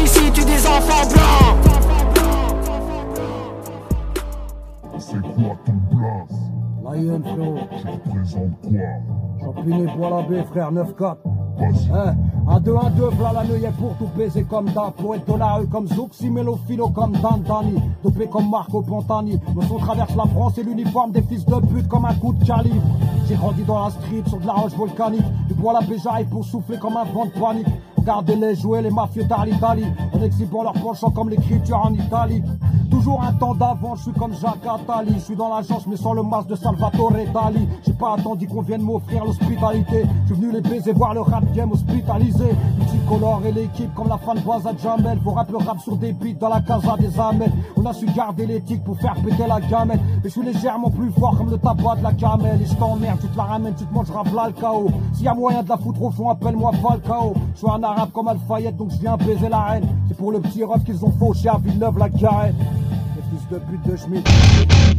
Ici tue des enfants blancs? C'est quoi ton place? La IM frérot, Tu représentes quoi Champiné pour la baie frère 9-4. Vas-y. Hein, un 2 1 2 v'là la neuillet pour tout baiser comme d'hab être dans la rue comme Zouk, Simelo Philo comme Dantani Dopé comme Marco Pantani Nos sons traversent la France et l'uniforme des fils de pute comme un coup de calibre. J'ai grandi dans la street sur de la roche volcanique. Du bois la j'arrive pour souffler comme un vent de panique. Regardez-les jouer les mafieux d'Italie En exhibant leur penchant comme l'écriture en Italie Toujours un temps d'avant, je suis comme Jacques Attali. Je suis dans l'agence mais sans le masque de Salvatore Dali. J'ai pas attendu qu'on vienne m'offrir l'hospitalité. Je suis venu les baiser voir le rap game hospitalisé. Multicolore et l'équipe comme la fan à Jamel. Faut rap le rap sur des beats dans la casa des amels On a su garder l'éthique pour faire péter la gamelle. Mais je suis légèrement plus fort comme le tabac de la camelle Et je t'emmerde, tu te la ramènes, tu te mangeras v'là le chaos. S'il y a moyen de la foutre au fond, appelle-moi Falcao. Je suis un arabe comme Alfayette donc je viens baiser la reine C'est pour le petit ref qu'ils ont fauché à Villeneuve la carène de pute de Schmitt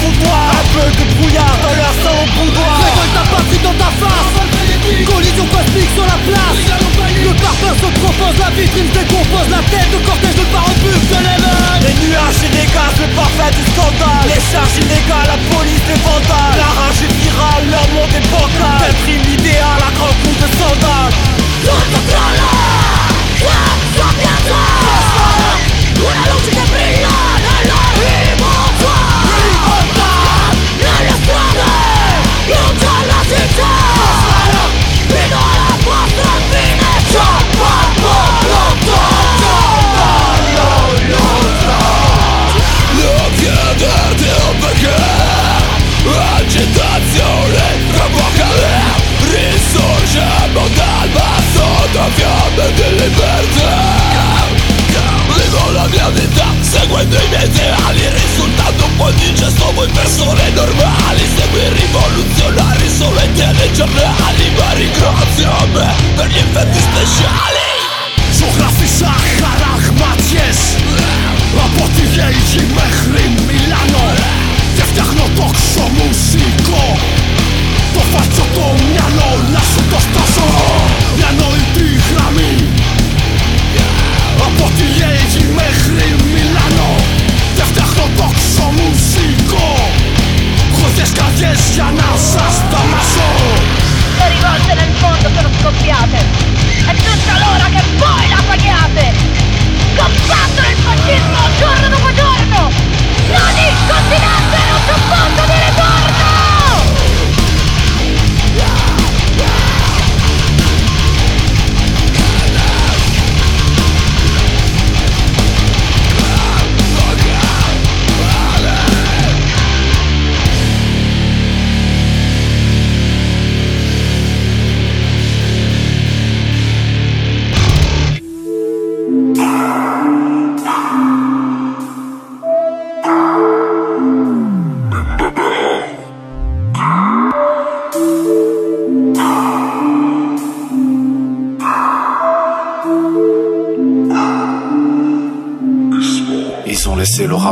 Un peu de brouillard dans leur sang au boudoir Récolte ta patrie dans ta face. Collision cosmique sur la place. Le parfum se propose, la vitrine se décompose La tête de cortège de part en pub de l'émeute Les nuages et les gaz, le parfait du scandale. Les charges illégales, la police, les vandales La rage est virale, leur monde est bancal. Tel prime l'idéal, à grand coup de sandales She might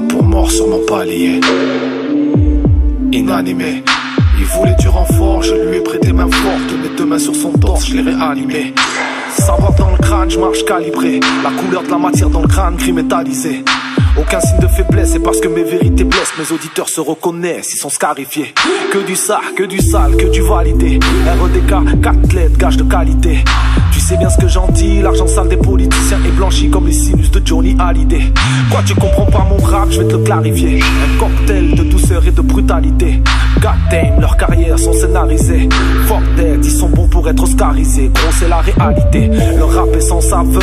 pour mort sur mon palier. Inanimé, il voulait du renfort, je lui ai prêté main forte, mes deux mains sur son torse, je l'ai réanimé. Savoir dans le crâne, je marche calibré. La couleur de la matière dans le crâne, gris métallisé. Aucun signe de faiblesse, c'est parce que mes vérités blessent. Mes auditeurs se reconnaissent, ils sont scarifiés. Que du ça, que du sale, que du validé. REDK, 4 lettres, gage de qualité. Sais bien ce que j'en dis, l'argent sale des politiciens est blanchi comme les sinus de Johnny Hallyday. Quoi, tu comprends pas mon rap, je vais te le clarifier. Un cocktail de douceur et de brutalité. God damn, leurs carrières sont scénarisées. Fuck that, ils sont bons pour être oscarisés. Gros, c'est la réalité. Le rap est sans saveur.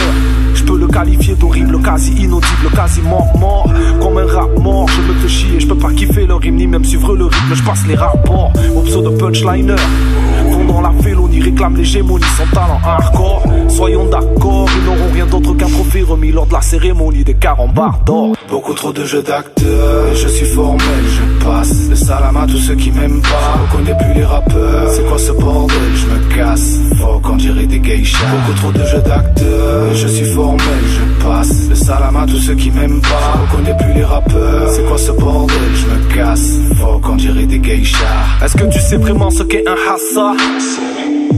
Je peux le qualifier d'horrible, quasi inaudible, quasiment mort. Comme un rap mort, je me fais chier. Je peux pas kiffer le rime ni même suivre le rythme. Je passe les rapports au pseudo punchliner. Dans la félonie, réclament l'hégémonie, son talent hardcore. Soyons d'accord, ils n'auront rien d'autre qu'un trophée remis lors de la cérémonie des carambars d'or. Beaucoup trop de jeux d'acteurs, je suis formel, je passe le salam à tous ceux qui m'aiment pas. Je reconnais plus les rappeurs, c'est quoi ce bordel, je me casse. Faut qu'on dirait des geishas. Beaucoup trop de jeux d'acteurs, je suis formel, je passe le salam à tous ceux qui m'aiment pas. Je reconnais plus les rappeurs, c'est quoi ce bordel, je me casse. Faut qu'on dirait des geishas. Est-ce que tu sais vraiment ce qu'est un hassa?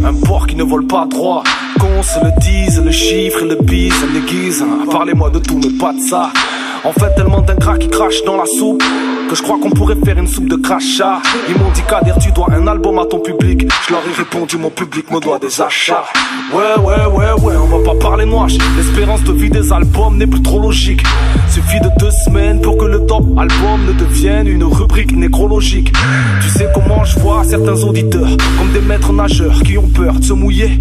Un porc qui ne vole pas droit. Qu'on se le dise, le chiffre et le bis, ça m'aiguise. Parlez-moi de tout, mais pas de ça. En fait, tellement d'ingrats qui crachent dans la soupe que je crois qu'on pourrait faire une soupe de crachat. Ils m'ont dit Kader, tu dois un album à ton public. Je leur ai répondu, mon public me doit des achats. Ouais, ouais, ouais, ouais, on va pas parler noir. L'espérance de vie des albums n'est plus trop logique. Suffit de deux semaines pour que le top album ne devienne une rubrique nécrologique. Tu sais comment je vois certains auditeurs comme des maîtres nageurs qui ont peur de se mouiller.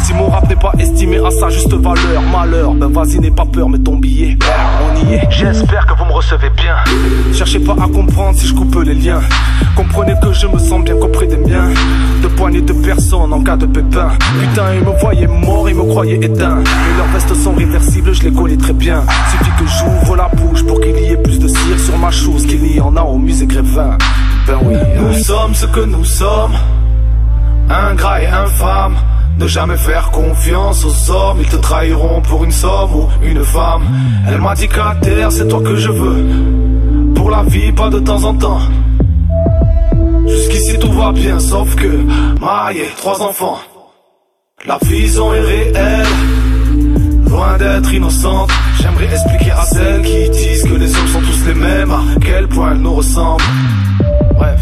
Si mon rap n'est pas estimé à sa juste valeur, malheur, ben vas-y, n'aie pas peur, mets ton billet. On y est. J'espère que vous me recevez bien. Cherchez pas à comprendre si je coupe les liens. Comprenez que je me sens bien qu'auprès des miens. De poignées de personnes en cas de pépin. Putain, ils me voyaient mort, ils me croyaient éteint. Mais leurs vestes sont réversibles, je les connais très bien. Suffit que j'ouvre la bouche pour qu'il y ait plus de cire sur ma chose qu'il y en a au musée Grévin. Ben oui, nous sommes ce que nous sommes. Ingrats et infâmes. Ne jamais faire confiance aux hommes, ils te trahiront pour une somme ou une femme. Elle m'a dit qu'à terre, c'est toi que je veux. Pour la vie, pas de temps en temps. Jusqu'ici tout va bien, sauf que marié, trois enfants. La vision est réelle, loin d'être innocente. J'aimerais expliquer à celles qui disent que les hommes sont tous les mêmes, à quel point elles nous ressemblent. Bref,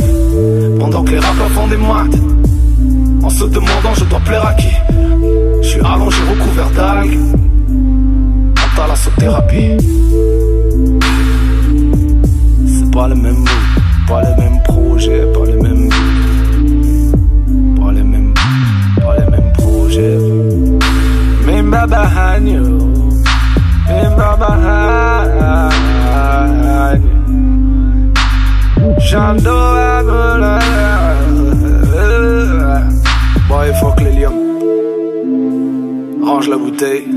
pendant que les rappeurs font des maths. En se demandant je dois plaire à qui Je suis allongé recouvert d'algues. En thalassothérapie C'est pas le même mood Pas les mêmes projets Pas les mêmes Pas les mêmes Pas les mêmes projets Mais baba hanyo. Mais baba hanyo. J'adore Boy, fuck lions. Range la bouteille.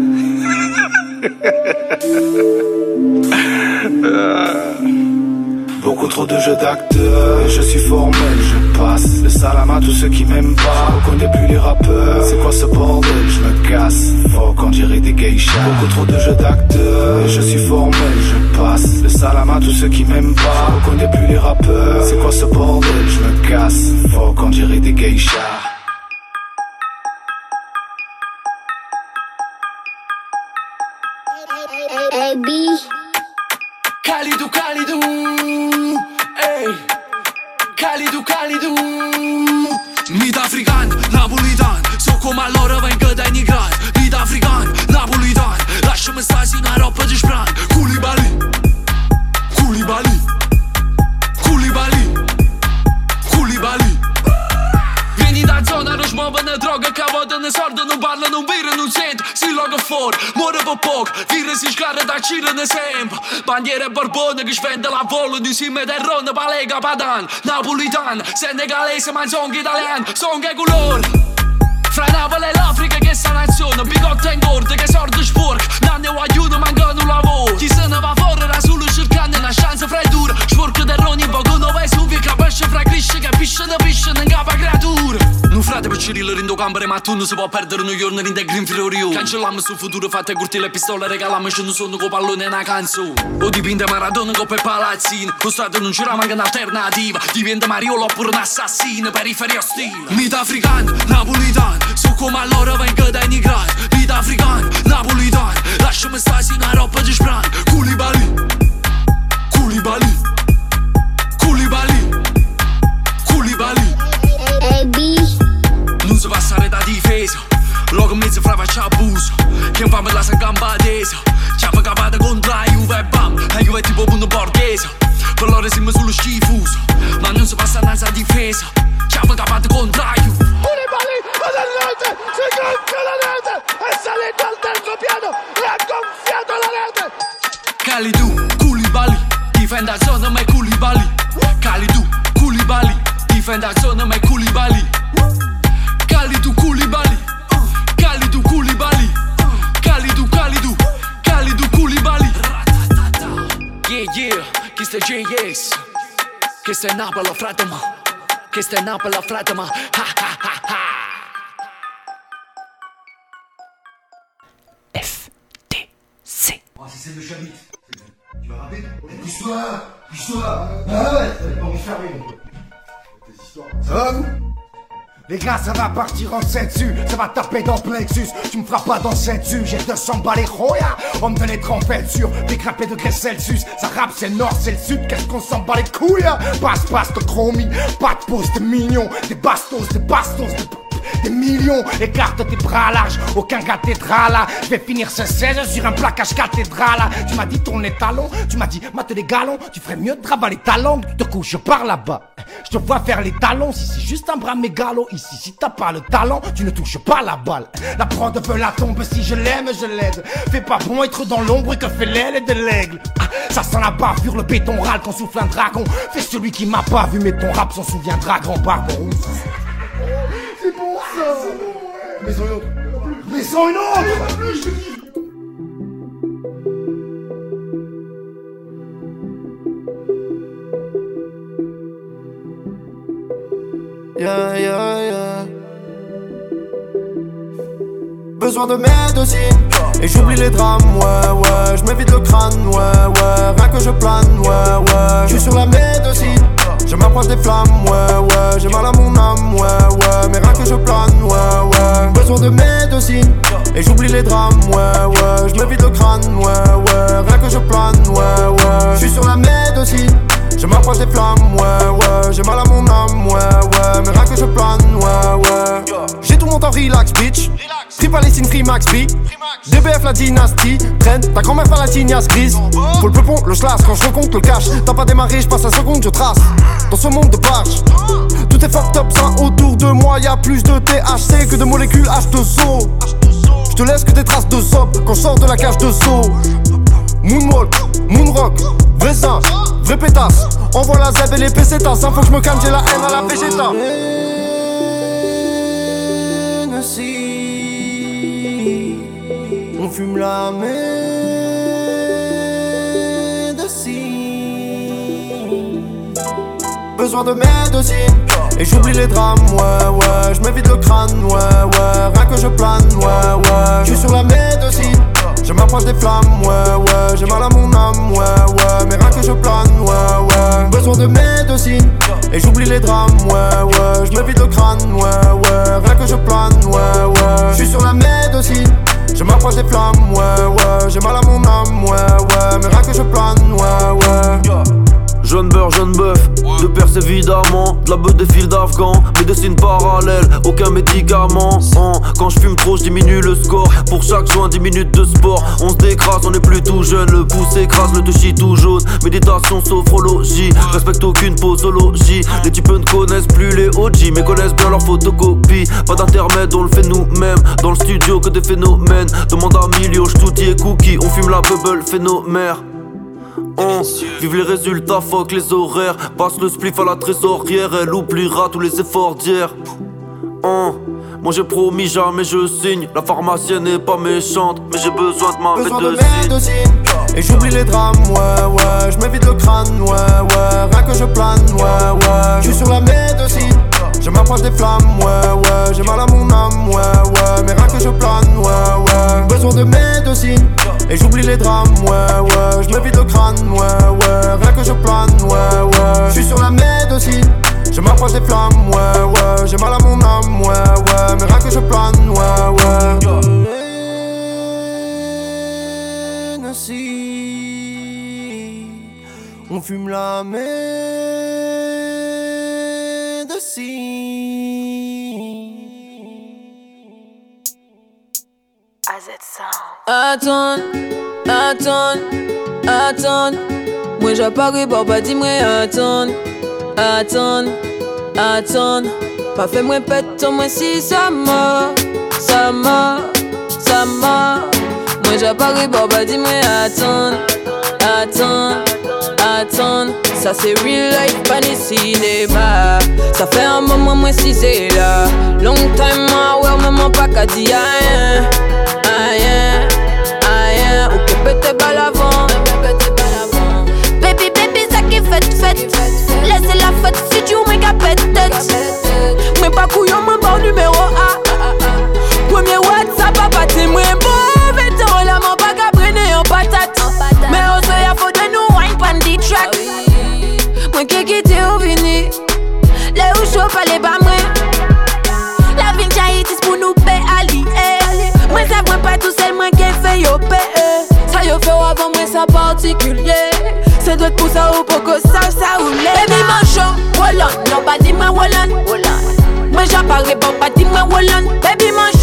Beaucoup trop de jeux d'acteurs, je suis formel, je passe le salam à tous ceux qui m'aiment pas. Je reconnais plus les rappeurs, c'est quoi ce bordel, je me casse. Faut qu'on dirait des geishas. Beaucoup trop de jeux d'acteurs, je suis formel, je passe le salam à tous ceux qui m'aiment pas. Je reconnais plus les rappeurs, c'est quoi ce bordel, je me casse. Faut qu'on dirait des geishas. baby. Cálido, cálido. Ey. Cálido, cálido. Mid african, napolitan. Sokom allora ven këtë e një gran. Mid african, napolitan. Lashëm e saj si nga ropë të shpran. Culibali. Culibali. Kulibali. Kulibali. Vini da zona, rëshmovën na droga. ka na sorda, no në no në vor, morgen von Bock, Virus ist gar da chillen Semp. Bandiere Borbone, geschwende la volo, di simme del Ron, Balega Badan, Napolitan, Senegalese, mein Song Italian, Song e color. Fra Napoli e l'Africa che sta nazione, bigotto e gordo che sorge sporco, nanne o aiuto mancano un lavoro, chi se ne va fuori era solo cercando una chance fra i duri, sporco del Ron in poco pisce de pisce în capa creatură Nu frate pe cirilă rind o camere ma tu nu se può perdere un giorno rinde green florio Cancelam su futuro fate curti le pistole regalam și nu sunt co pallone na canzone O dipinte Maradona co pe palazzini Lo nu non c'era alternativa. un'alternativa Mario Mariolo oppure un assassino periferia ostile Mita african, napolitan Su come allora vengo da immigrati Mita african, napolitan Lasciami stare sin a roba di spran Culibali Culibali. Si passare da difesa Logo in mezzo fra faccia abuso. Che fa me la sa gamba tesa Ci ha capata contro la Juve e bam. La Juve è tipo punto borghese. Per loro siamo sullo schifuso Ma non si passa senza difesa. Ci ha capata contro la Juve. Koulibaly ad rete, si gonfia la rete è salito al terzo piano e ha gonfiato la rete Kalidou, Koulibaly Questo è Napoli, frate frate Ha, ha, ha, ha. FTC. Oh, c'est celle de Chabit. Tu vas rapper Pousse-toi Pousse-toi Ah. Ça va, vous? Les gars, ça va partir en 7 dessus, ça va taper dans plexus. Tu me feras pas dans cette dessus, j'ai 200 balles roya. On me les trempette sur des crapets de graisse Celsius. Ça rappe, c'est le nord, c'est le sud, qu'est-ce qu'on s'en bat les couilles hein? Passe, passe de chromie, pas de pause, de mignon, des bastos, des bastos, des des millions, écarte tes bras larges, aucun cathédral là. Je vais finir ce 16 sur un plaquage cathédral là. Tu m'as dit tourner talons, tu m'as dit mate les galons, tu ferais mieux de travailler les talons, tu te couches par là-bas? Je te vois faire les talons, si c'est juste un bras mégalo, ici si t'as pas le talent, tu ne touches pas la balle. La prod peut la tombe, si je l'aime, je l'aide. Fais pas bon être dans l'ombre que fait l'aile de l'aigle. Ah, ça sent la bavure, le béton râle quand souffle un dragon. Fais celui qui m'a pas vu, mais ton rap s'en souviendra, grand pardon. C'est bon ça Mais sans une autre Mais sans une autre Yeah, yeah, yeah. Besoin de médecine. Et j'oublie les drames, ouais, ouais. Je m'évite le crâne, ouais, ouais. Rien que je plane, ouais, ouais. Je suis sur la médecine. Je m'approche des flammes, ouais, ouais. J'ai mal à mon âme, ouais, ouais. Mais rien que je plane, ouais, ouais. Besoin de médecine. Et j'oublie les drames, ouais, ouais. Je m'évite le crâne, ouais, ouais. Rien que je plane, ouais, ouais. Je suis sur la médecine je m'approche des flammes, ouais, ouais. J'ai mal à mon âme, ouais, ouais. Mais rien que je plane, ouais, ouais. J'ai tout mon temps relax, bitch. Free Palestine, free Max B. DBF la dynastie Traîne, ta grand-mère fait la tignasse grise. Pour le peupon, le slash, quand je compte le cash T'as pas démarré, je passe la seconde, je trace. Dans ce monde de barge Tout est fucked up, ça autour de moi Y'a plus de THC que de molécules H2O Je te laisse que des traces de sop Quand je sors de la cage de saut. Moonwalk, moonrock, vrai vrai pétasse. Envoie la zeb et les pesetas Hein, faut que je me calme, j'ai la haine à la végéta On fume la médecine. Besoin de médecine. Et j'oublie les drames, ouais, ouais. Je m'évite le crâne, ouais, ouais. Rien que je plane, ouais, ouais. Je sur la médecine je m'approche des flammes, ouais, ouais. J'ai mal à mon âme, ouais, ouais. Mais rien que je plane, ouais, ouais. Besoin de médecine Et j'oublie les drames, ouais, ouais. Je m'évite le crâne, ouais, ouais. Rien que je plane, ouais, ouais. Je suis sur la médecine Je m'approche des flammes, ouais, ouais. J'ai mal à mon âme, ouais, ouais. Mais rien que je plane, ouais, ouais Jeune beurre, jeune bœuf, de perce évidemment, de la beuh des fils d'Afghan, médecine parallèle, aucun médicament. Hein. Quand je fume trop, je diminue le score. Pour chaque soin, 10 minutes de sport. On se décrase, on est plus tout jeune, le pouce écrase, le touchy tout jaune. Méditation, sophrologie, respecte aucune posologie. Les types ne connaissent plus les OG, mais connaissent bien leur photocopie. Pas d'intermède, on le fait nous-mêmes. Dans le studio, que des phénomènes. Demande à Milio, tout et cookie. On fume la bubble, phénomène. On vive les résultats, fuck les horaires. Passe le spliff à la trésorière, elle oubliera tous les efforts d'hier. On moi j'ai promis jamais je signe. La pharmacienne n'est pas méchante, mais j'ai besoin de ma Besoin de médecine. médecine Et j'oublie les drames, ouais, ouais Je m'évite le crâne, ouais, ouais Rien que je plane, ouais, ouais Je suis sur la médecine Je m'approche des flammes, ouais, ouais. J'ai mal à mon âme, ouais, ouais. Mais rien que je plane, ouais, ouais. Besoin de médecine et j'oublie les drames, ouais, ouais. Je me vide le crâne, ouais, ouais. Rien que je plane, ouais, ouais. Je suis sur la médecine. Je m'approche des flammes, ouais, ouais. J'ai mal à mon âme, ouais, ouais. Mais rien que je plane, ouais, ouais. On fume la Attends, attends, attends. Moi j'apparais pas dire moi attends, attends, attends. Pas fait moi pète moi si ça m'a, ça m'a, ça m'a. Moi j'apparais pas dire moi attends, attends, attends. Ça c'est real life, pas ni cinéma. Ça fait un moment moi si c'est là. Long time moi ouais maman pas qu'à dire rien, rien. Ok peut-être pas l'avant, Baby, baby, ça qui fait, fait. Laissez la fête, si tu m'es capette tête. Mais pas couillon, mon bon numéro A. Premier WhatsApp, papa, t'es moins mauvais temps. La main pas qu'à prendre en patate. Mais on se y a faut de nous wine pan the track. Moi qui ça particulier. C'est d'autres pour ça ou pour que ça, ça ou. Baby, mancho, Wallan, non, Wallan. Moi, j'apparais pas, pas dis moi Wallan. Baby, mancho,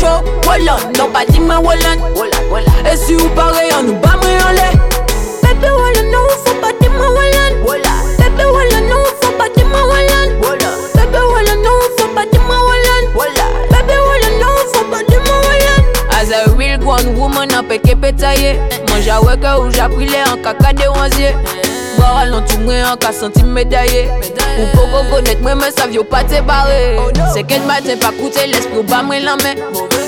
senti médaillé. Ou mais ça vient pas te ou la main.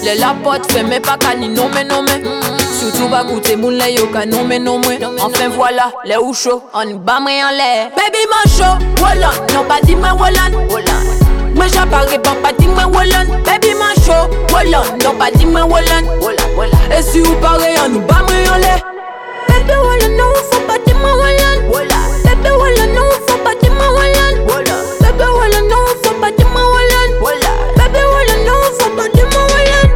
Les la mais. Surtout, pas goûter mon lait, yo, ou chaud, on y bat moi en l'air. Baby, chaud, voilà, non, pas dit moi, voilà. Moi j'apparais pas, pas dis moi Wallan Baby man show, Wallan Non pas dis moi Wallan Et si vous parlez, on nous bat moi en l'air Faut pas dire moi Wallan. Baby, Wallan, non, faut pas dire moi Wallan. Baby, Wallan, non, faut pas dire moi Wallan.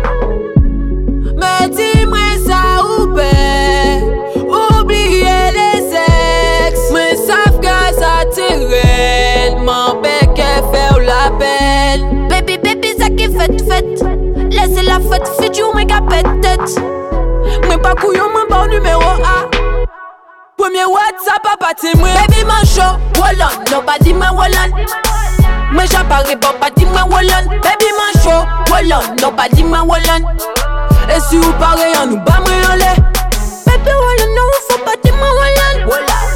Mais dis-moi ça ou pas Oubliez les sexes Mais savent que ça Mon bec fait la peine Baby, baby, ça qui fait, fait. Laissez la fête, fit you, make a tête. Mais pas couillon, mon bon numéro A. Premier WhatsApp, t'es moi Baby, man show, pas dis moi Wallan Mais j'apparais pas, pas dis moi Wallan Baby, man show, pas dis moi Wallan Et si vous parlez, on nous bat, moi, on l'est Baby, Wallan, non, faut pas dire moi Wallan.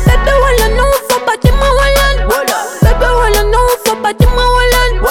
Baby, Wallan, non, faut pas dire moi Wallan. Baby, Wallan, non, faut pas dire moi Wallan.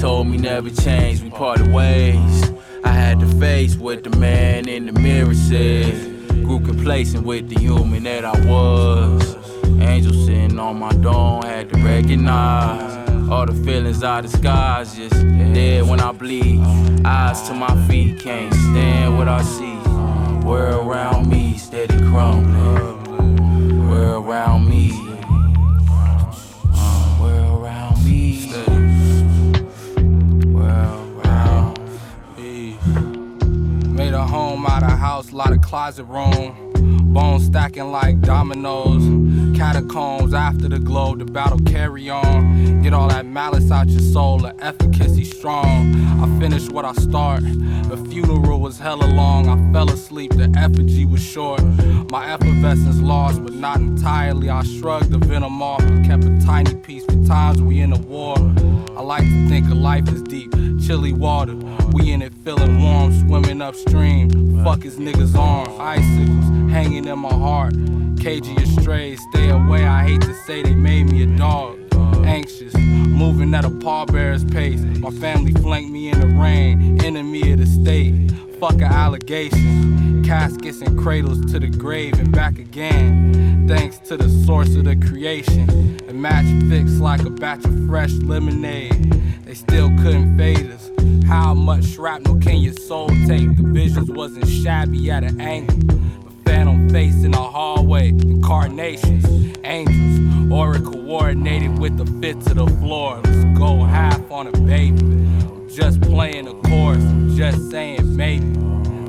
Told me never change, we parted ways. I had to face what the man in the mirror said. Grew complacent with the human that I was. Angel sitting on my dome, had to recognize all the feelings I disguise. Just dead when I bleed. Eyes to my feet, can't stand what I see. World around me, steady crumbling. World around me. Home out of house, lot of closet room. Bones stacking like dominoes. Catacombs after the glow, the battle carry on. Get all that malice out your soul, the efficacy strong. I finished what I start. The funeral was hella long. I fell asleep, the effigy was short. My effervescence lost, but not entirely. I shrugged the venom off and kept a tiny piece for times we in a war. I like to think of life as deep, chilly water. We in it feeling warm, swimming upstream. Fuck his niggas' arms, icicles hanging in my heart. Cagey astray, stay away. I hate to say they made me a dog. Anxious, moving at a pallbearer's pace. My family flanked me in the rain, enemy of the state. Fuck an allegation. Caskets and cradles to the grave and back again. Thanks to the source of the creation. A match fixed like a batch of fresh lemonade. They still couldn't fade us. How much shrapnel can your soul take? The visions wasn't shabby at an angle. A phantom face in a hallway, incarnations, angels, aura coordinated with the fit to the floor. Let's go half on a baby. I'm just playing the chorus, I'm just saying maybe.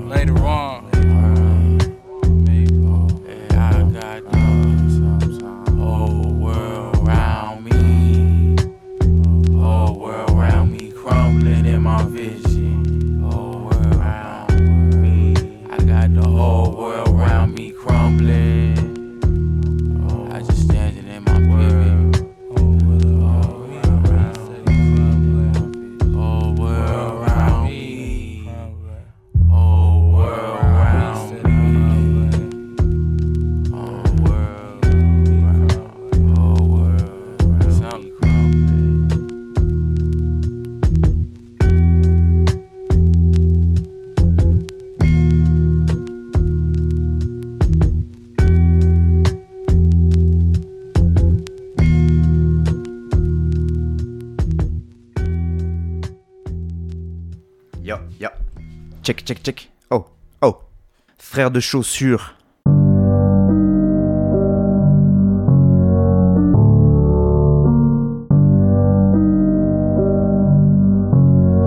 Later on. Check, check, check. Oh, oh. Frère de chaussures.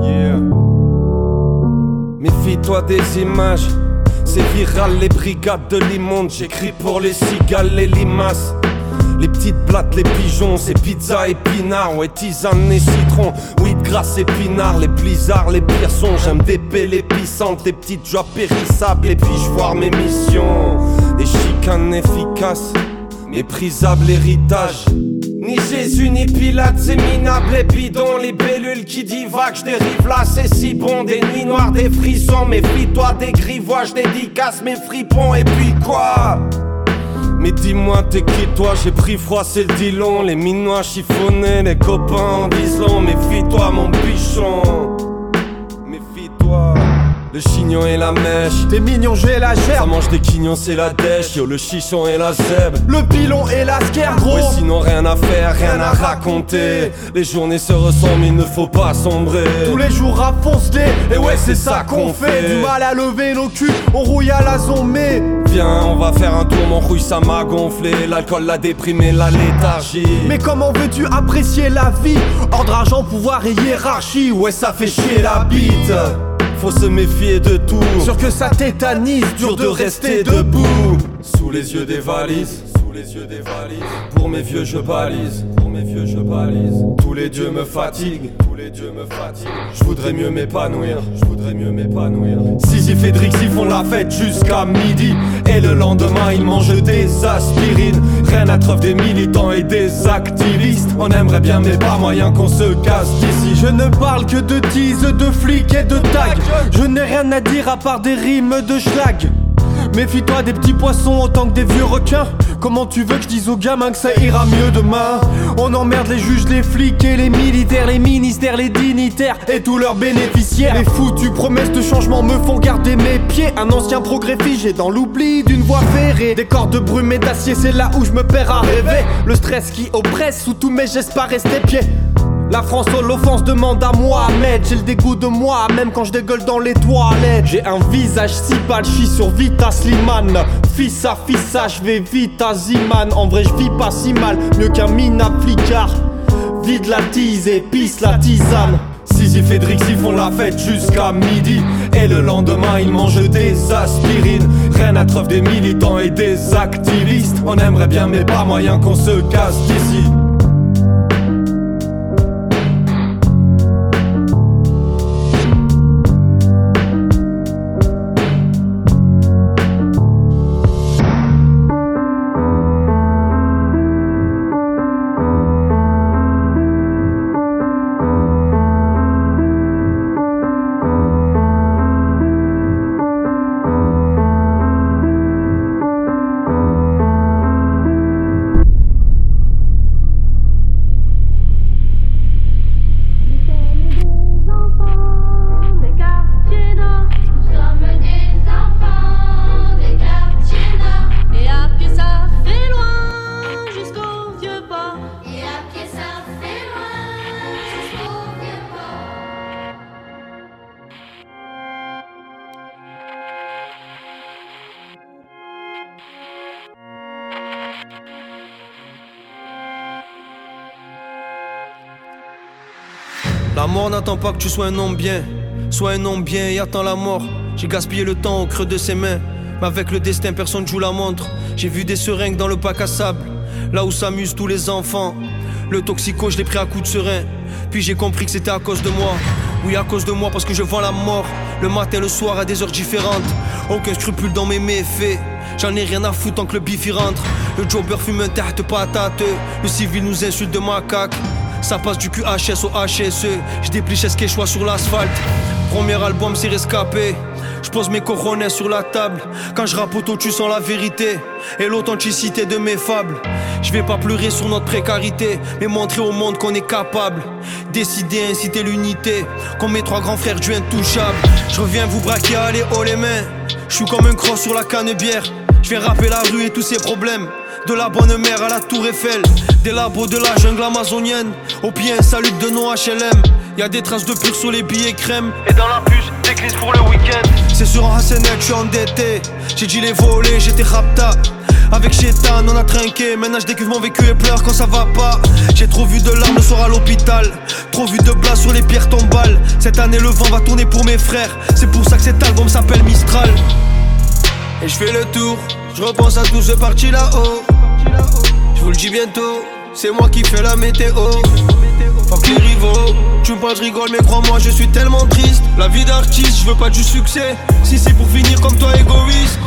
Yeah. Méfie-toi des images. C'est viral les brigades de l'immonde. J'écris pour les cigales, les limaces. Les petites blattes, les pigeons, c'est pizza épinards, ouais tisane et citron, oui de grâce épinards, les blizzards, les pierçons, j'aime des les pissantes, des petites joies périssables, et puis je voir mes missions, des chicanes efficaces, méprisable héritage. Ni Jésus ni Pilate, c'est minable, les bidons, les bellules qui divaguent, je dérive là, c'est si bon, des nuits noires, des frissons, méfie-toi des grivois, dédicace mes fripons, et puis quoi? Mais dis-moi, t'es qui toi? J'ai pris froid, c'est le dilon. Les minois chiffonnés, les copains en disent long. Méfie-toi, mon bichon. Le chignon et la mèche. T'es mignon, j'ai la gerbe. Ça mange des quignons, c'est la dèche. Yo, le chichon et la zèbre. Le pilon et la scare, gros. Ouais, sinon rien à faire, rien à raconter. Les journées se ressemblent, il ne faut pas sombrer. Tous les jours à foncer. Et ouais, c'est ça qu'on fait. Du mal à lever nos culs, on rouille à la zombie. Viens, on va faire un tour, mon rouille ça m'a gonflé. L'alcool l'a déprimé, la léthargie. Mais comment veux-tu apprécier la vie? Ordre, argent, pouvoir et hiérarchie. Ouais, ça fait chier la bite. Faut se méfier de tout. Sûr que ça tétanise, dur de rester debout. Sous les yeux des valises, sous les yeux des valises. Pour mes vieux, je balise. Pour mes vieux, je balise. Tous les dieux me fatiguent. Tous les dieux me fatiguent. Je voudrais mieux m'épanouir. Je voudrais mieux m'épanouir. Sisyphe et Drixie font la fête jusqu'à midi. Et le lendemain, ils mangent des aspirines. Rien à treuve des militants et des activistes. On aimerait bien, mais pas moyen qu'on se casse d'ici. Je ne parle que de tease, de flics et de tags. Je n'ai rien à dire à part des rimes de schlag. Méfie-toi des petits poissons autant que des vieux requins. Comment tu veux que je dise aux gamins que ça ira mieux demain? On emmerde les juges, les flics les militaires, les ministères, les dignitaires et tous leurs bénéficiaires. Les foutus promesses de changement me font garder mes pieds. Un ancien progrès figé dans l'oubli d'une voie ferrée. Des corps de brume et d'acier, c'est là où je me perds à rêver. Le stress qui oppresse sous tous mes gestes pas rester pieds. La France l'offense demande à Mohamed. J'ai le dégoût de moi même quand je dégueule dans les toilettes. J'ai un visage si pâle, sur Vita Slimane. Fils à fils à, je vais vite à Ziman. En vrai je vis pas si mal, mieux qu'un minable flicard Vide la tise et pisse la tisane. Sisyphe et Drixie font la fête jusqu'à midi. Et le lendemain ils mangent des aspirines. Rien bien-être œuvre des militants et des activistes. On aimerait bien, mais pas moyen qu'on se casse d'ici. N'attend pas que tu sois un homme bien. Sois un homme bien et attends la mort. J'ai gaspillé le temps au creux de ses mains. Mais avec le destin, personne joue la montre. J'ai vu des seringues dans le bac à sable. Là où s'amusent tous les enfants. Le toxico, je l'ai pris à coups de serein. Puis j'ai compris que c'était à cause de moi. Oui, à cause de moi, parce que je vois la mort. Le matin, le soir, à des heures différentes. Aucun scrupule dans mes méfaits. J'en ai rien à foutre tant que le bif y rentre. Le jobber fume un tarte patate. Le civil nous insulte de macaque. Ça passe du QHS au HSE. Je déplie ce choix sur l'asphalte. Premier album, c'est rescapé. Je pose mes coronets sur la table. Quand je auto, tu sens la vérité et l'authenticité de mes fables. Je vais pas pleurer sur notre précarité, mais montrer au monde qu'on est capable. Décider, inciter l'unité, comme mes trois grands frères du intouchable. Je reviens vous braquer, allez haut les mains. Je suis comme un cross sur la canne bière. Je vais rapper la rue et tous ses problèmes. De la bonne mère à la tour Eiffel, des labos de la jungle amazonienne. Au pied, un salut de nos HLM. Y a des traces de pur sur les billets crème. Et dans la puce, des clips pour le week-end. C'est sur un Hassanet, je suis endetté. J'ai dit les volets, j'étais rapta. Avec Chetan, on a trinqué. Maintenant, je décuve mon vécu et pleure quand ça va pas. J'ai trop vu de larmes le soir à l'hôpital. Trop vu de blas sur les pierres tombales. Cette année, le vent va tourner pour mes frères. C'est pour ça que cet album s'appelle Mistral. Et je fais le tour, je repense à tout ce parti là-haut. Je vous le dis bientôt, c'est moi qui fais la météo. Fuck les rivaux, tu me parles, je rigole, mais crois-moi, je suis tellement triste. La vie d'artiste, je veux pas du succès. Si c'est pour finir comme toi, égoïste.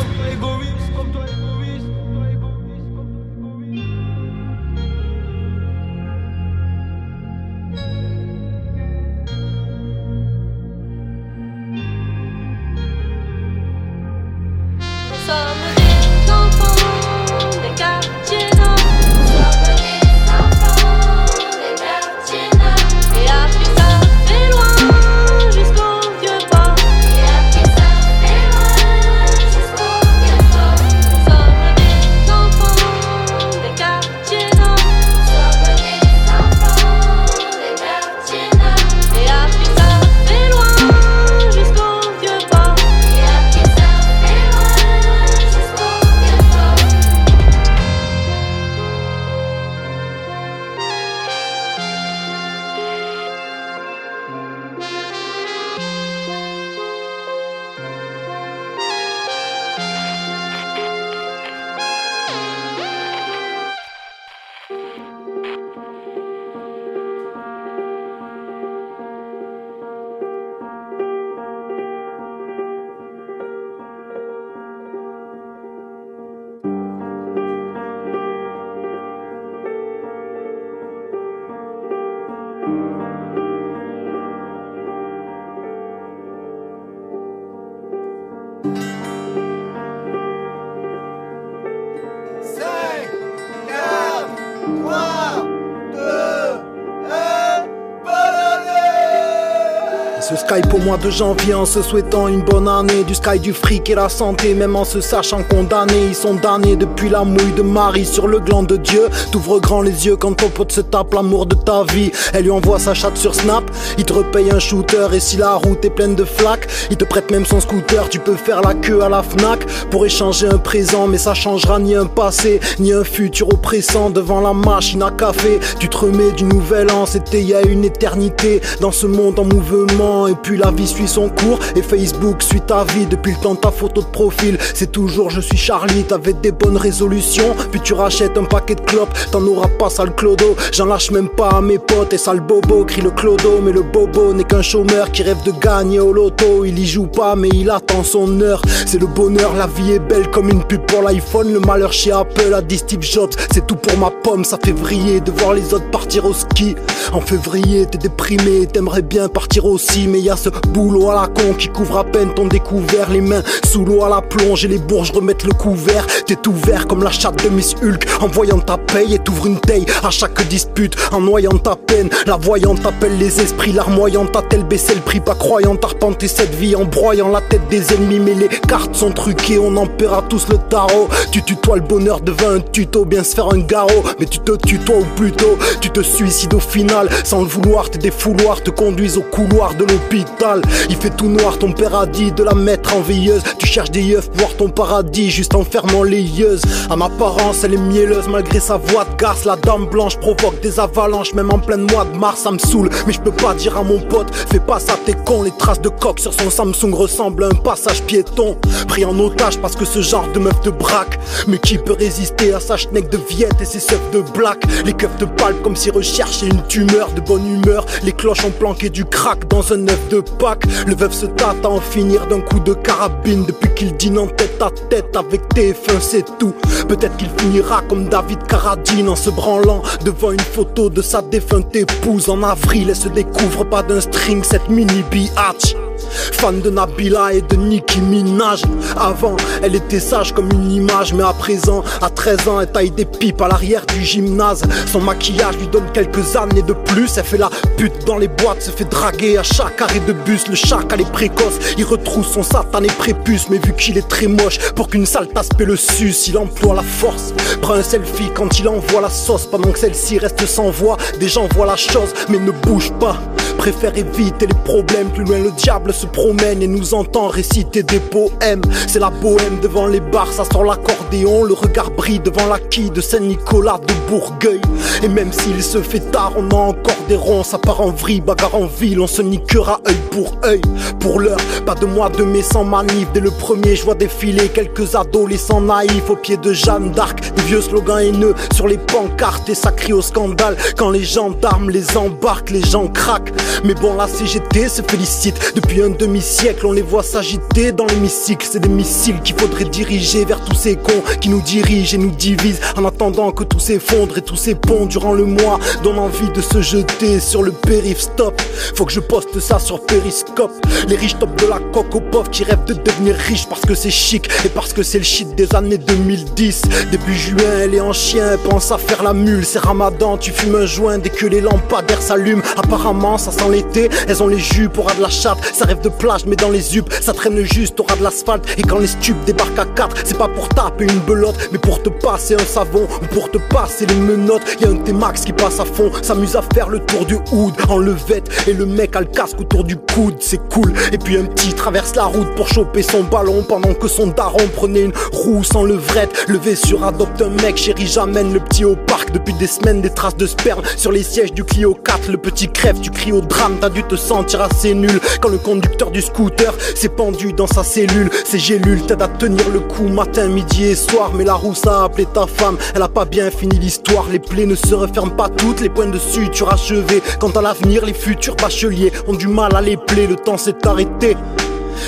Ce Skype au mois de janvier en se souhaitant une bonne année. Du Sky du fric et la santé même en se sachant condamné Ils sont damnés depuis la mouille de Marie sur le gland de Dieu. T'ouvres grand les yeux quand ton pote se tape l'amour de ta vie. Elle lui envoie sa chatte sur Snap. Il te repaye un shooter et si la route est pleine de flaques Il te prête même son scooter. Tu peux faire la queue à la Fnac Pour échanger un présent mais ça changera ni un passé Ni un futur oppressant. Devant la machine à café Tu te remets du nouvel an. C'était il y a une éternité Dans ce monde en mouvement puis la vie suit son cours et Facebook suit ta vie. Depuis le temps ta photo de profil c'est toujours je suis Charlie. T'avais des bonnes résolutions puis tu rachètes un paquet de clopes. T'en auras pas sale clodo. J'en lâche même pas à mes potes et sale bobo crie le clodo. Mais le bobo n'est qu'un chômeur qui rêve de gagner au loto. Il y joue pas mais il attend son heure. C'est le bonheur la vie est belle comme une pub pour l'iPhone. Le malheur chez Apple a dit Steve Jobs c'est tout pour ma pomme. Ça fait vriller de voir les autres partir au ski en février t'es déprimé t'aimerais bien partir aussi mais y a ce boulot à la con qui couvre à peine ton découvert. Les mains sous l'eau à la plonge et les bourges remettent le couvert. T'es ouvert comme la chatte de Miss Hulk. En voyant ta paye et t'ouvres une taille à chaque dispute. En noyant ta peine la voyante appelle les esprits. Larmoyante a-t-elle baissé le prix pas croyant. Arpenter cette vie en broyant la tête des ennemis. Mais les cartes sont truquées on en paiera tous le tarot. Tu tutoies le bonheur devant un tuto bien se faire un garrot. Mais tu te tutoies ou plutôt tu te suicides au final sans le vouloir tes défouloirs te conduisent au couloir de l'hôpital. Il fait tout noir ton père de la mettre en veilleuse. Tu cherches des yeux voir ton paradis juste en fermant les yeux. À ma apparence elle est mielleuse malgré sa voix de garce. La dame blanche provoque des avalanches même en plein mois de mars ça me saoule. Mais je peux pas dire à mon pote fais pas ça t'es con. Les traces de coq sur son Samsung ressemblent à un passage piéton. Pris en otage parce que ce genre de meuf de braque. Mais qui peut résister à sa schneck de viette et ses seufs de black? Les keufs de palpe comme si recherchaient une de bonne humeur. Les cloches ont planqué du crack dans un œuf de Pâques. Le veuf se tâte à en finir d'un coup de carabine. Depuis qu'il dîne en tête à tête avec TF1 c'est tout. Peut-être qu'il finira comme David Carradine en se branlant devant une photo de sa défunte épouse en avril. Elle se découvre pas d'un string cette mini biatch Fan de Nabila et de Nicki Minaj. Avant, elle était sage comme une image Mais à présent, à 13 ans, elle taille des pipes à l'arrière du gymnase. Son maquillage lui donne quelques années de plus. Elle fait la pute dans les boîtes, se fait draguer à chaque arrêt de bus. Le chacal est précoce, il retrousse son satané prépuce. Mais vu qu'il est très moche, pour qu'une sale passe le sus Il emploie la force, prend un selfie quand il envoie la sauce. Pendant que celle-ci reste sans voix, des gens voient la chose mais ne bouge pas Préfère éviter les problèmes, plus loin le diable se promène et nous entend réciter des poèmes. C'est la bohème devant les bars, ça sort l'accordéon, le regard brille devant la quille de Saint-Nicolas de Bourgueil. Et même s'il se fait tard, on a encore des ronds, ça part en vrille, bagarre en ville, on se niquera œil pour œil. Pour l'heure, pas de mois de mai sans manif, dès le premier je vois défiler quelques adolescents naïfs au pied de Jeanne d'Arc, des vieux slogans haineux sur les pancartes et ça crie au scandale quand les gendarmes les embarquent, les gens craquent. Mais bon, la CGT se félicite. Depuis un demi-siècle, on les voit s'agiter dans l'hémicycle. C'est des missiles qu'il faudrait diriger vers tous ces cons qui nous dirigent et nous divisent. En attendant que tout s'effondre et tous ces ponts durant le mois donnent envie de se jeter sur le périph' stop. Faut que je poste ça sur Periscope. Les riches top de la coque aux pauvres qui rêvent de devenir riches parce que c'est chic et parce que c'est le shit des années 2010. Début juin, elle est en à faire la mule. C'est ramadan, tu fumes un joint dès que les lampadaires s'allument. Apparemment, ça l'été, elles ont les jupes, aura de la chatte. Ça rêve de plage, mais dans les up, ça traîne juste, aura de l'asphalte. Et quand les stupes débarquent à 4, c'est pas pour taper une belote, mais pour te passer un savon ou pour te passer les menottes. Y a un T-Max qui passe à fond, s'amuse à faire le tour du hood en levette. Et le mec a le casque autour du coude, c'est cool. Et puis un petit traverse la route pour choper son ballon pendant que son daron prenait une roue sans levrette. Levé sur adopte un mec, chéri, j'amène le petit au parc depuis des semaines, des traces de sperme sur les sièges du Clio 4. Le petit crève, tu cries au t'as dû te sentir assez nul quand le conducteur du scooter s'est pendu dans sa cellule. Ces gélules t'aident à tenir le coup matin, midi et soir. Mais la rousse a appelé ta femme, elle a pas bien fini l'histoire. Les plaies ne se referment pas toutes, les points de suture achevés. Quant à l'avenir, les futurs bacheliers ont du mal à les plaies, le temps s'est arrêté.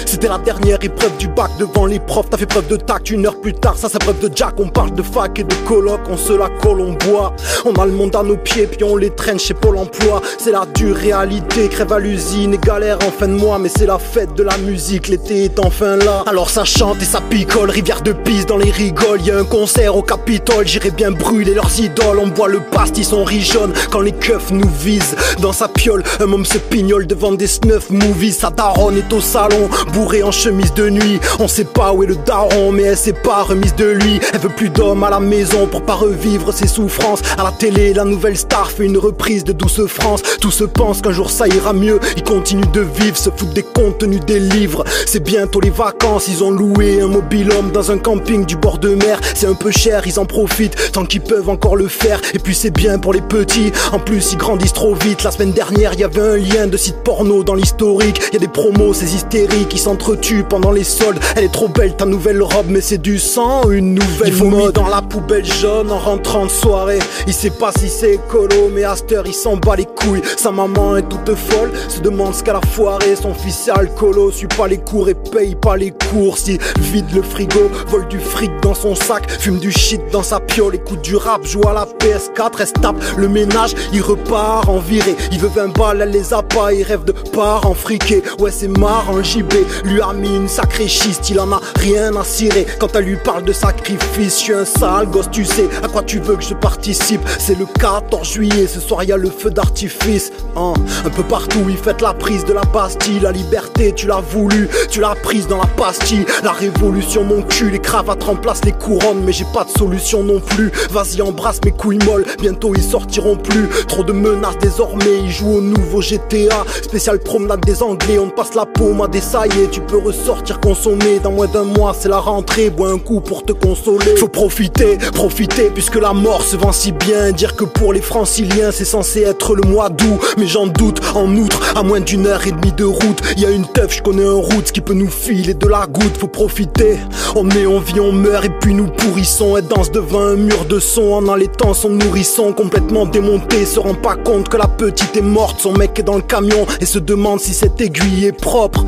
C'était la dernière épreuve du bac devant les profs. T'as fait preuve de tact une heure plus tard. Ça, c'est preuve de Jack. On parle de fac et de coloc. On se la colle, on boit. On a le monde à nos pieds, puis on les traîne chez Pôle emploi. C'est la dure réalité. Crève à l'usine et galère en fin de mois. Mais c'est la fête de la musique. L'été est enfin là. Alors ça chante et ça picole. Rivière de pisse dans les rigoles. Y un concert au Capitole. J'irai bien brûler leurs idoles. On boit le pastis, on rit quand les keufs nous visent. Dans sa piole, un homme se pignole devant des snuff movies. Sa daronne est au salon bourré en chemise de nuit. On sait pas où est le daron, mais elle s'est pas remise de lui. Elle veut plus d'hommes à la maison pour pas revivre ses souffrances. À la télé, la nouvelle star fait une reprise de Douce France. Tous se pensent qu'un jour ça ira mieux. Ils continuent de vivre, se foutent des contenus des livres. C'est bientôt les vacances, ils ont loué un mobile homme dans un camping du bord de mer. C'est un peu cher, ils en profitent tant qu'ils peuvent encore le faire. Et puis c'est bien pour les petits. En plus, ils grandissent trop vite. La semaine dernière, il y avait un lien de site porno dans l'historique. Il y a des promos, c'est hystérique. Ils s'entretuent pendant les soldes. Elle est trop belle, ta nouvelle robe, mais c'est du sang, une nouvelle il mode. dans la poubelle jaune en rentrant de soirée. Il sait pas si c'est écolo, mais heure, il s'en bat les couilles. Sa maman est toute folle, se demande ce qu'elle a foiré. Son fils est alcoolo, suit pas les cours et paye pas les courses. Il vide le frigo, vole du fric dans son sac, fume du shit dans sa piole, écoute du rap, joue à la PS4, elle tape le ménage, il repart en virée. Il veut 20 balles, elle les a pas, il rêve de part en friqué. Ouais, c'est marrant, en JB lui a mis une sacrée schiste, il en a rien à cirer. Quand elle lui parle de sacrifice, je suis un sale gosse, tu sais à quoi tu veux que je participe. C'est le 14 juillet, ce soir y a le feu d'artifice. Hein. Un peu partout, il fête la prise de la Bastille. La liberté, tu l'as voulu, tu l'as prise dans la pastille. La révolution, mon cul, les cravates remplacent les couronnes, mais j'ai pas de solution non plus. Vas-y, embrasse mes couilles molles, bientôt ils sortiront plus. Trop de menaces désormais, ils jouent au nouveau GTA. Spécial promenade des Anglais, on passe la paume à des Tu peux ressortir consommé, dans moins d'un mois, c'est la rentrée. Bois un coup pour te consoler. Faut profiter, profiter, puisque la mort se vend si bien. Dire que pour les franciliens, c'est censé être le mois d'août, mais j'en doute. En outre, à moins d'une heure et demie de route, y a une teuf, je connais un route qui peut nous filer de la goutte. Faut profiter, on est, on vit, on meurt, et puis nous pourrissons. Elle danse devant un mur de son en allaitant son nourrisson, complètement démonté. Se rend pas compte que la petite est morte, son mec est dans le camion et se demande si cette aiguille est propre.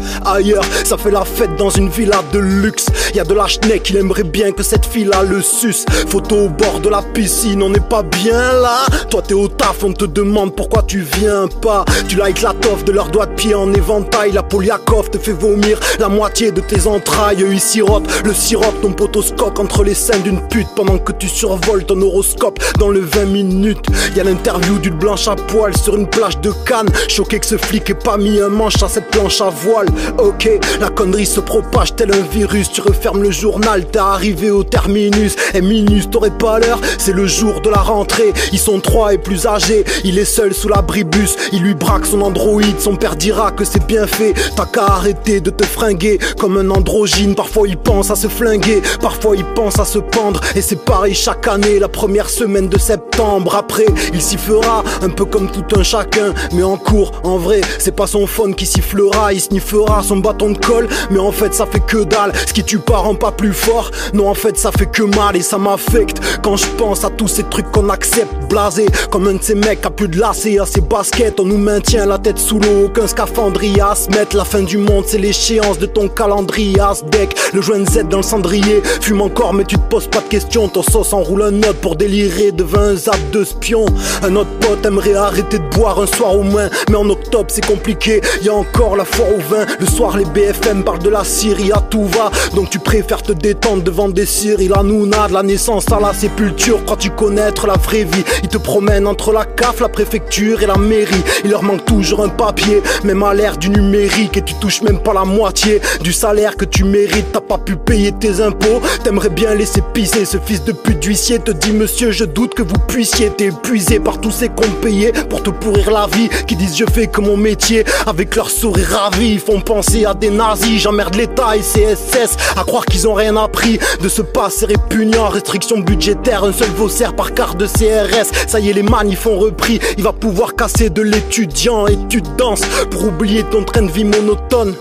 Ça fait la fête dans une villa de luxe. Y a de la schneck, il aimerait bien que cette fille-là le suce. Photo au bord de la piscine, on n'est pas bien là. Toi t'es au taf, on te demande pourquoi tu viens pas. Tu likes la toffe de leurs doigts de pied en éventail. La Poliakov te fait vomir la moitié de tes entrailles. Il sirote le sirop, ton potoscope entre les seins d'une pute pendant que tu survoles ton horoscope dans le 20 minutes. Y a l'interview d'une blanche à poil sur une plage de Cannes. Choqué que ce flic ait pas mis un manche à cette planche à voile. Ok, la connerie se propage tel un virus. Tu refermes le journal, t'es arrivé au terminus. Et minus, t'aurais pas l'heure, c'est le jour de la rentrée. Ils sont trois et plus âgés. Il est seul sous l'abribus. Il lui braque son androïde. Son père dira que c'est bien fait. T'as qu'à arrêter de te fringuer comme un androgyne. Parfois il pense à se flinguer, parfois il pense à se pendre. Et c'est pareil chaque année, la première semaine de septembre. Après, il sifflera un peu comme tout un chacun. Mais en cours, en vrai, c'est pas son phone qui sifflera. Il sniffera son Mais en fait, ça fait que dalle. Ce qui tue pas rend pas plus fort. Non, en fait, ça fait que mal et ça m'affecte. Quand je pense à tous ces trucs qu'on accepte, blasé. Comme un de ces mecs a plus de lacets à ses baskets. On nous maintient la tête sous l'eau, aucun scaphandrier à mettre. La fin du monde, c'est l'échéance de ton calendrier deck. Le joint Z dans le cendrier. Fume encore, mais tu te poses pas de questions. Ton sauce enroule un note pour délirer devant un zap de spion. Un autre pote aimerait arrêter de boire un soir au moins. Mais en octobre, c'est compliqué. Y a encore la foire au vin. Le soir, les BFM parlent de la Syrie à tout va. Donc tu préfères te détendre devant des Syries. La Nouna, de la naissance à la sépulture. Crois-tu connaître la vraie vie? Ils te promènent entre la CAF, la préfecture et la mairie. Il leur manque toujours un papier, même à l'ère du numérique. Et tu touches même pas la moitié du salaire que tu mérites. T'as pas pu payer tes impôts. T'aimerais bien laisser pisser ce fils de pute d'huissier. Te dit, monsieur, je doute que vous puissiez. T'es épuisé par tous ces comptes payés pour te pourrir la vie. Qui disent, je fais que mon métier. Avec leur sourire ravi, ils font penser à des nazis. J'emmerde l'État et CSS à croire qu'ils ont rien appris de ce passé répugnant. Restriction budgétaire, un seul vaussaire par carte de CRS. Ça y est, les manifs ont repris. Il va pouvoir casser de l'étudiant et tu danses pour oublier ton train de vie monotone.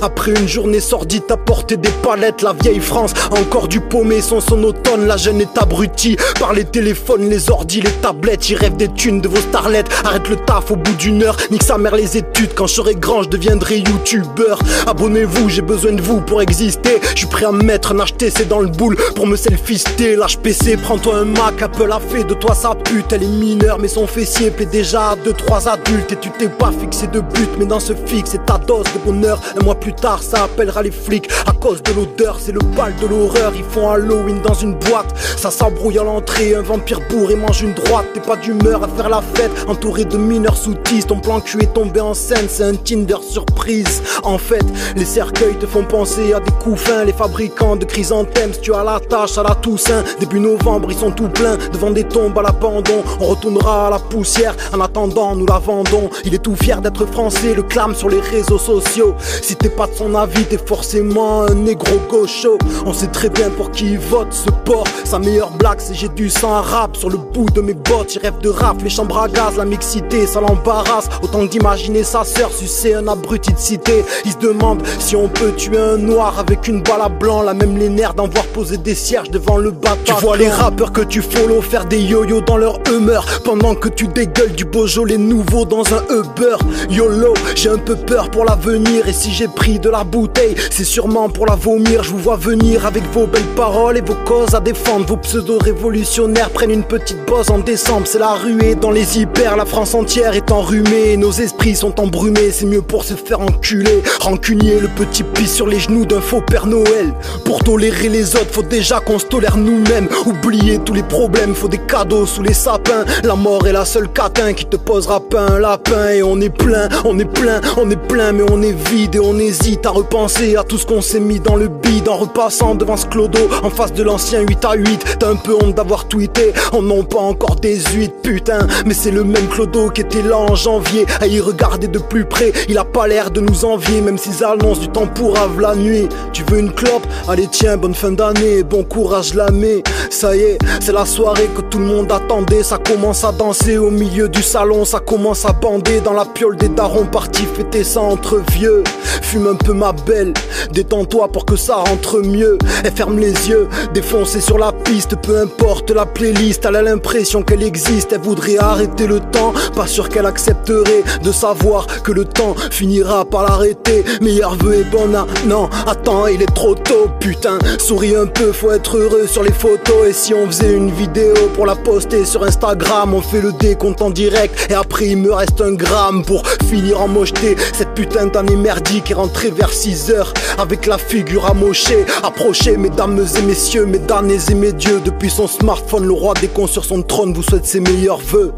Après une journée sordide à porter des palettes, la vieille France a encore du paumé son son automne. La jeune est abrutie par les téléphones, les ordis, les tablettes. Ils rêvent des thunes de vos starlettes. Arrête le taf au bout d'une heure, nique sa mère les études. Quand je serai grand, je deviendrai youtubeur. Abonnez-vous, j'ai besoin de vous pour exister. Je suis prêt à me mettre un HTC dans le boule pour me selfister. PC, prends-toi un Mac, Apple a fait de toi sa pute. Elle est mineure, mais son fessier plaît déjà à deux, trois adultes. Et tu t'es pas fixé de but, mais dans ce fixe, c'est ta dose de bonheur. Plus tard, ça appellera les flics. À cause de l'odeur, c'est le bal de l'horreur. Ils font Halloween dans une boîte. Ça s'embrouille à l'entrée, un vampire bourré mange une droite. T'es pas d'humeur à faire la fête, entouré de mineurs soutis. Ton plan cul est tombé en scène, c'est un Tinder surprise. En fait, les cercueils te font penser à des couffins. Les fabricants de chrysanthèmes, tu as la tâche à la Toussaint. Début novembre, ils sont tout pleins devant des tombes à l'abandon. On retournera à la poussière, en attendant, nous la vendons. Il est tout fier d'être français, le clame sur les réseaux sociaux. T'es pas de son avis, t'es forcément un négro gaucho. On sait très bien pour qui il vote ce port. Sa meilleure blague, c'est j'ai du sang arabe sur le bout de mes bottes. Il rêve de rap, les chambres à gaz, la mixité, ça l'embarrasse. Autant d'imaginer sa sœur sucer un abruti de cité. Il se demande si on peut tuer un noir avec une balle à blanc. La même les nerfs d'en voir poser des cierges devant le bateau. Tu vois les rappeurs que tu follow faire des yo-yo dans leur humeur. Pendant que tu dégueules du les nouveau dans un Uber. YOLO, j'ai un peu peur pour l'avenir. Et si j'ai pris de la bouteille, c'est sûrement pour la vomir. Je vous vois venir avec vos belles paroles et vos causes à défendre. Vos pseudo-révolutionnaires prennent une petite pause en décembre. C'est la ruée dans les hyper. La France entière est enrhumée. Nos esprits sont embrumés. C'est mieux pour se faire enculer. Rancunier, le petit pisse sur les genoux d'un faux Père Noël. Pour tolérer les autres, faut déjà qu'on se tolère nous-mêmes. Oublier tous les problèmes, faut des cadeaux sous les sapins. La mort est la seule catin qui te posera pas un lapin. Et on est plein, on est plein, on est plein, mais on est vide et on hésite à repenser à tout ce qu'on s'est mis dans le bide en repassant devant ce clodo en face de l'ancien 8 à 8. T'as un peu honte d'avoir tweeté, on n'en pas encore des 8, putain. Mais c'est le même clodo qui était là en janvier à y regarder de plus près. Il a pas l'air de nous envier, même s'ils annoncent du temps pour la nuit. Tu veux une clope? Allez, tiens, bonne fin d'année, bon courage, l'année. Ça y est, c'est la soirée que tout le monde attendait. Ça commence à danser au milieu du salon, ça commence à bander dans la piole des darons partis fêter ça entre vieux. Fume un peu ma belle, détends-toi pour que ça rentre mieux. Elle ferme les yeux, défoncée sur la piste, peu importe la playlist. Elle a l'impression qu'elle existe, elle voudrait arrêter le temps. Pas sûr qu'elle accepterait de savoir que le temps finira par l'arrêter. Meilleur vœu est bon, ah, non, attends, il est trop tôt, putain. Souris un peu, faut être heureux sur les photos. Et si on faisait une vidéo pour la poster sur Instagram, on fait le décompte en direct. Et après, il me reste un gramme pour finir en mocheté. Cette putain d'année merdique rentrée vers 6 heures avec la figure amochée. Approchez, mesdames et messieurs, mes damnés et mes dieux. Depuis son smartphone, le roi des cons sur son trône vous souhaite ses meilleurs voeux.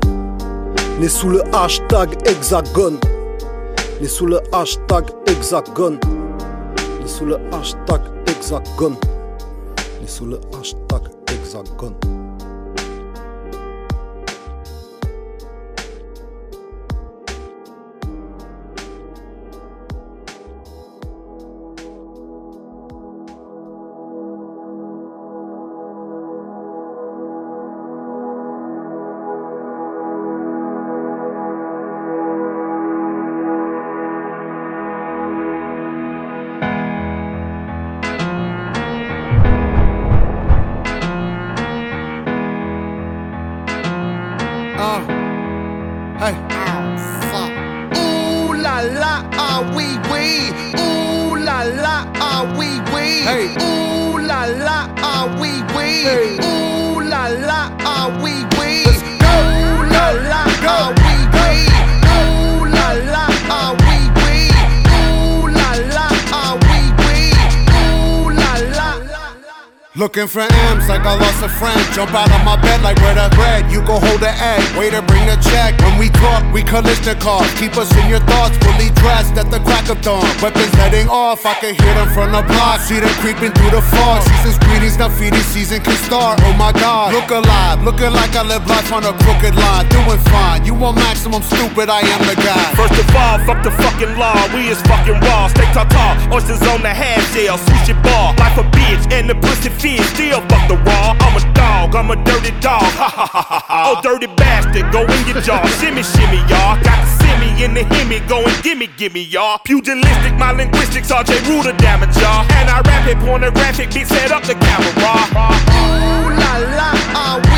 Né sous le hashtag hexagone. Né sous le hashtag hexagone. Né sous le hashtag hexagone. Né sous le hashtag hexagone. Way to bring we collision cars. Keep us in your thoughts, fully dressed at the crack of dawn. Weapons letting off, I can hear them from the block. See them creeping through the fog. Season's greetings, the feeding season can start. Oh my god, look alive. Looking like I live life on a crooked line. Doing fine. You want maximum stupid, I am the guy. First of all, fuck the fucking law. We is fucking raw. Steak tall, oysters on the half shell, sushi bar. Life a bitch and the pussy fish. Still fuck the raw. I'm a dog, I'm a dirty dog. Ha ha ha ha ha. Oh, dirty bastard, go in your jaw. shimmy, shimmy, y'all. Got the semi in the hemi, go and gimme, gimme, y'all. Pugilistic, my linguistics, RJ Ruler damage, y'all. And I rap it, pornographic, beat set up the camera. Ooh la la,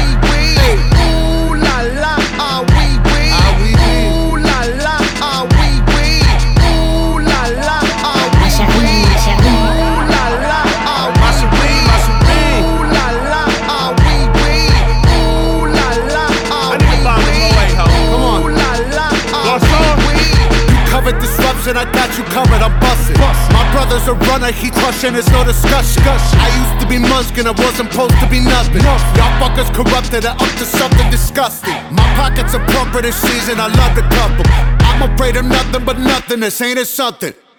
a runner, he crushing, it's no discussion. I used to be muskin', I wasn't supposed to be nothing. Y'all fuckers corrupted, I up to something disgusting. My pockets are plumper this season, I love the couple. I'm afraid of nothing but nothing, this ain't it something.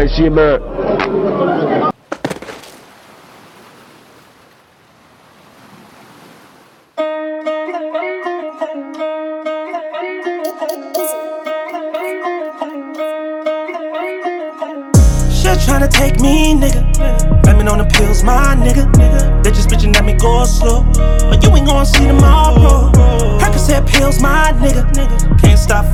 Va ici, meurt. Shit tryna take me, nigga. Blaming on the pills, my nigga. They just bitching at me go slow. But you ain't gonna see tomorrow. Percocet pills, my nigga.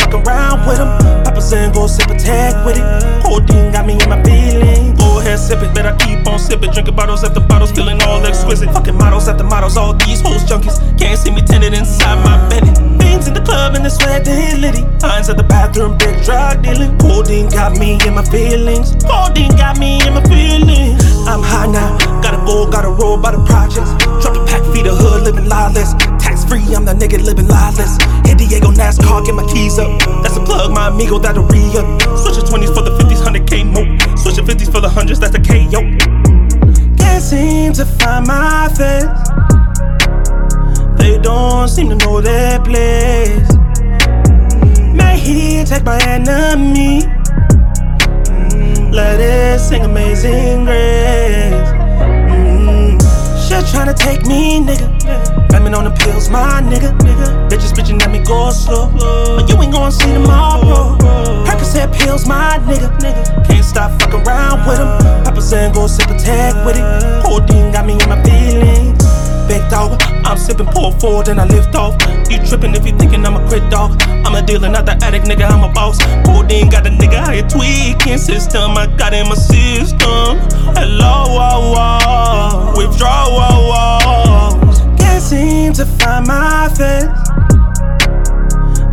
Fucking around with them. Papa saying go sip a tag with it. Codeine got me in my feelings. Go ahead, sip it. Bet I keep on sipping. Drinking bottles after bottles, feeling all exquisite. Fucking models after models, all these hoes junkies. Can't see me tinted inside my Bentley. Beans in the club and the sweat they litty. Lines at the bathroom, big drug dealing. Codeine got me in my feelings. Codeine got me in my feelings. I'm high now, gotta go, gotta roll by the projects. Drop a pack, feed the hood, living lawless. Tax free, I'm that nigga living lawless. Hit Diego NASCAR, get my keys up. That's a plug, my amigo, that'll re up. Switch the 20s for the 50s, 100k mo. Switch the 50s for the 100s, that's the KO. Can't seem to find my face. They don't seem to know their place. May he take my enemy. Mm, Let it sing amazing grace. Mm, Shit tryna take me, nigga. Blaming on the pills, my nigga. They just bitching at me go slow. But you ain't gonna see tomorrow. Percocet pills, my nigga. Can't stop fucking around with them. Papa saying go sip a tag with it. Codeine got me in my feelings. Big dog, I'm sipping pull forward and I lift off. You tripping if you thinking I'm a quit dog. I'm a dealer, not the addict, nigga, I'm a boss. Codeine got a nigga out here tweaking system. I got in my system. Hello, whoa, whoa. Withdrawals. Can't seem to find my face.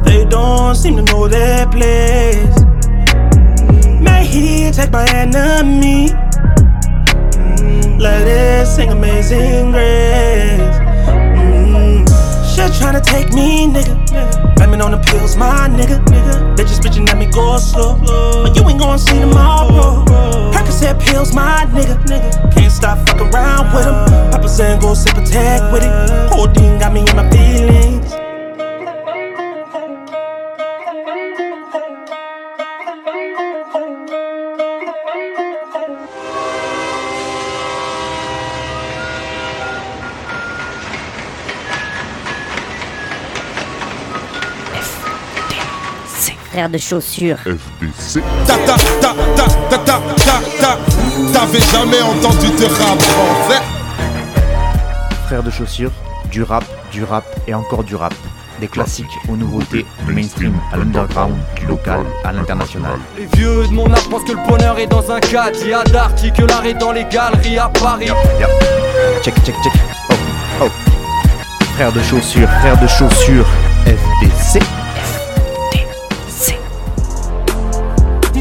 They don't seem to know their place. May he take my enemy. Let it sing amazing grace. Shit tryna take me, nigga. Blaming on the pills, my nigga. They just bitching at me go slow. But you ain't gonna see tomorrow. Percocet pills, my nigga. Can't stop fucking around with them. Papa saying go sip a tag with it. Codeine got me in my feelings. Frère de chaussures. FDC. Ta ta ta ta ta ta ta ta. T'avais jamais entendu de rap français Frères de chaussures, du rap, du rap et encore du rap. Des classiques aux nouveautés, du mainstream à l'underground, du local à l'international. Les vieux de mon âge pensent que le bonheur est dans un cadre. Il y a que l'art est dans les galeries à Paris. Check, check, check. Oh, oh. Frères de chaussures, frères de chaussures, FDC.